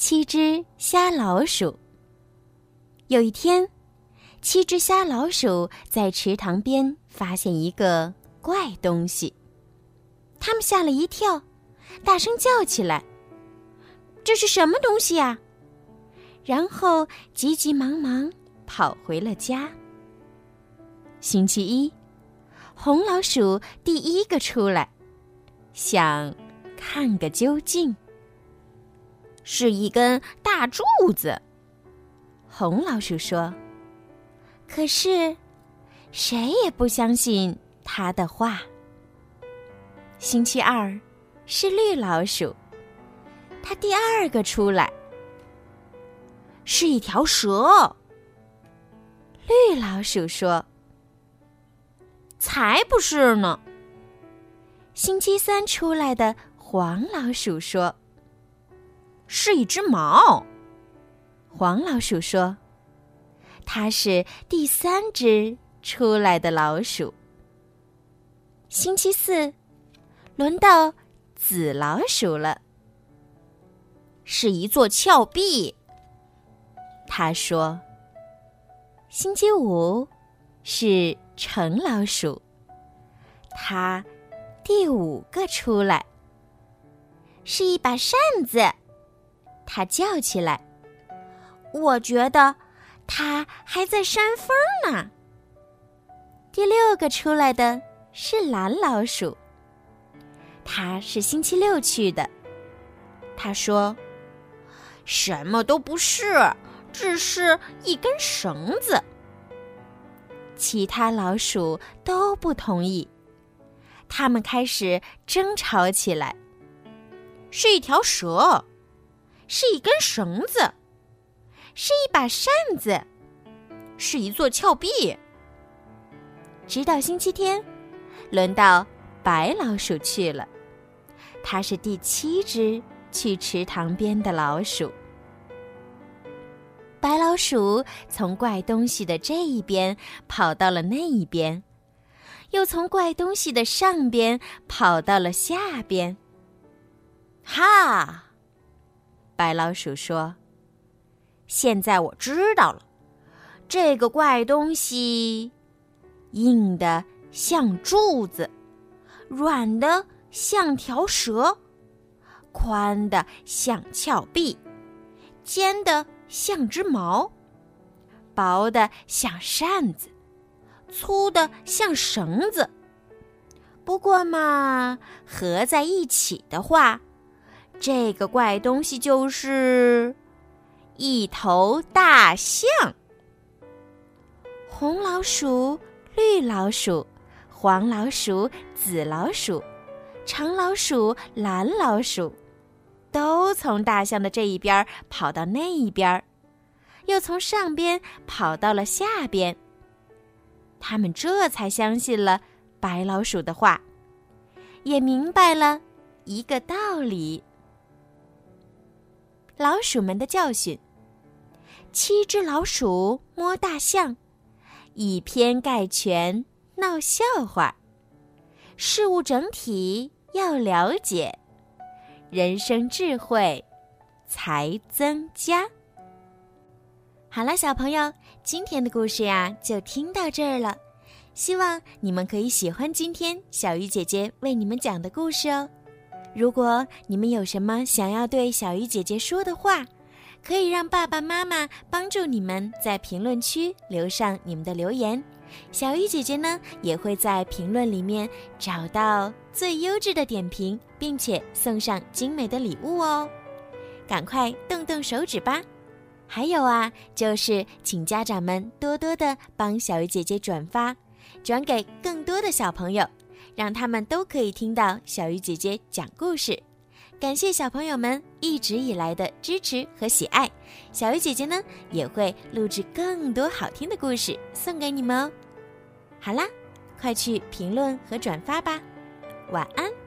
七只瞎老鼠。有一天，七只瞎老鼠在池塘边发现一个怪东西，他们吓了一跳，大声叫起来：“这是什么东西呀？”然后急急忙忙跑回了家。星期一，红老鼠第一个出来，想看个究竟。是一根大柱子，红老鼠说。可是，谁也不相信他的话。星期二，是绿老鼠，它第二个出来，是一条蛇。绿老鼠说：“才不是呢。”星期三出来的黄老鼠说。是一只猫，黄老鼠说：“它是第三只出来的老鼠。”星期四，轮到紫老鼠了。是一座峭壁，他说。星期五，是橙老鼠，它第五个出来，是一把扇子。他叫起来：“我觉得他还在扇风呢。”第六个出来的是蓝老鼠，他是星期六去的。他说：“什么都不是，只是一根绳子。”其他老鼠都不同意，他们开始争吵起来：“是一条蛇。”是一根绳子，是一把扇子，是一座峭壁。直到星期天，轮到白老鼠去了。它是第七只去池塘边的老鼠。白老鼠从怪东西的这一边跑到了那一边，又从怪东西的上边跑到了下边。哈！白老鼠说：“现在我知道了，这个怪东西，硬的像柱子，软的像条蛇，宽的像峭壁，尖的像只矛，薄的像扇子，粗的像绳子。不过嘛，合在一起的话。”这个怪东西就是一头大象。红老鼠、绿老鼠、黄老鼠、紫老鼠、长老鼠、蓝老鼠，都从大象的这一边跑到那一边，又从上边跑到了下边。他们这才相信了白老鼠的话，也明白了一个道理。老鼠们的教训：七只老鼠摸大象，以偏概全闹笑话。事物整体要了解，人生智慧才增加。好了，小朋友，今天的故事呀就听到这儿了。希望你们可以喜欢今天小鱼姐姐为你们讲的故事哦。如果你们有什么想要对小鱼姐姐说的话，可以让爸爸妈妈帮助你们在评论区留上你们的留言。小鱼姐姐呢，也会在评论里面找到最优质的点评，并且送上精美的礼物哦。赶快动动手指吧！还有啊，就是请家长们多多的帮小鱼姐姐转发，转给更多的小朋友。让他们都可以听到小鱼姐姐讲故事，感谢小朋友们一直以来的支持和喜爱。小鱼姐姐呢也会录制更多好听的故事送给你们哦。好啦，快去评论和转发吧，晚安。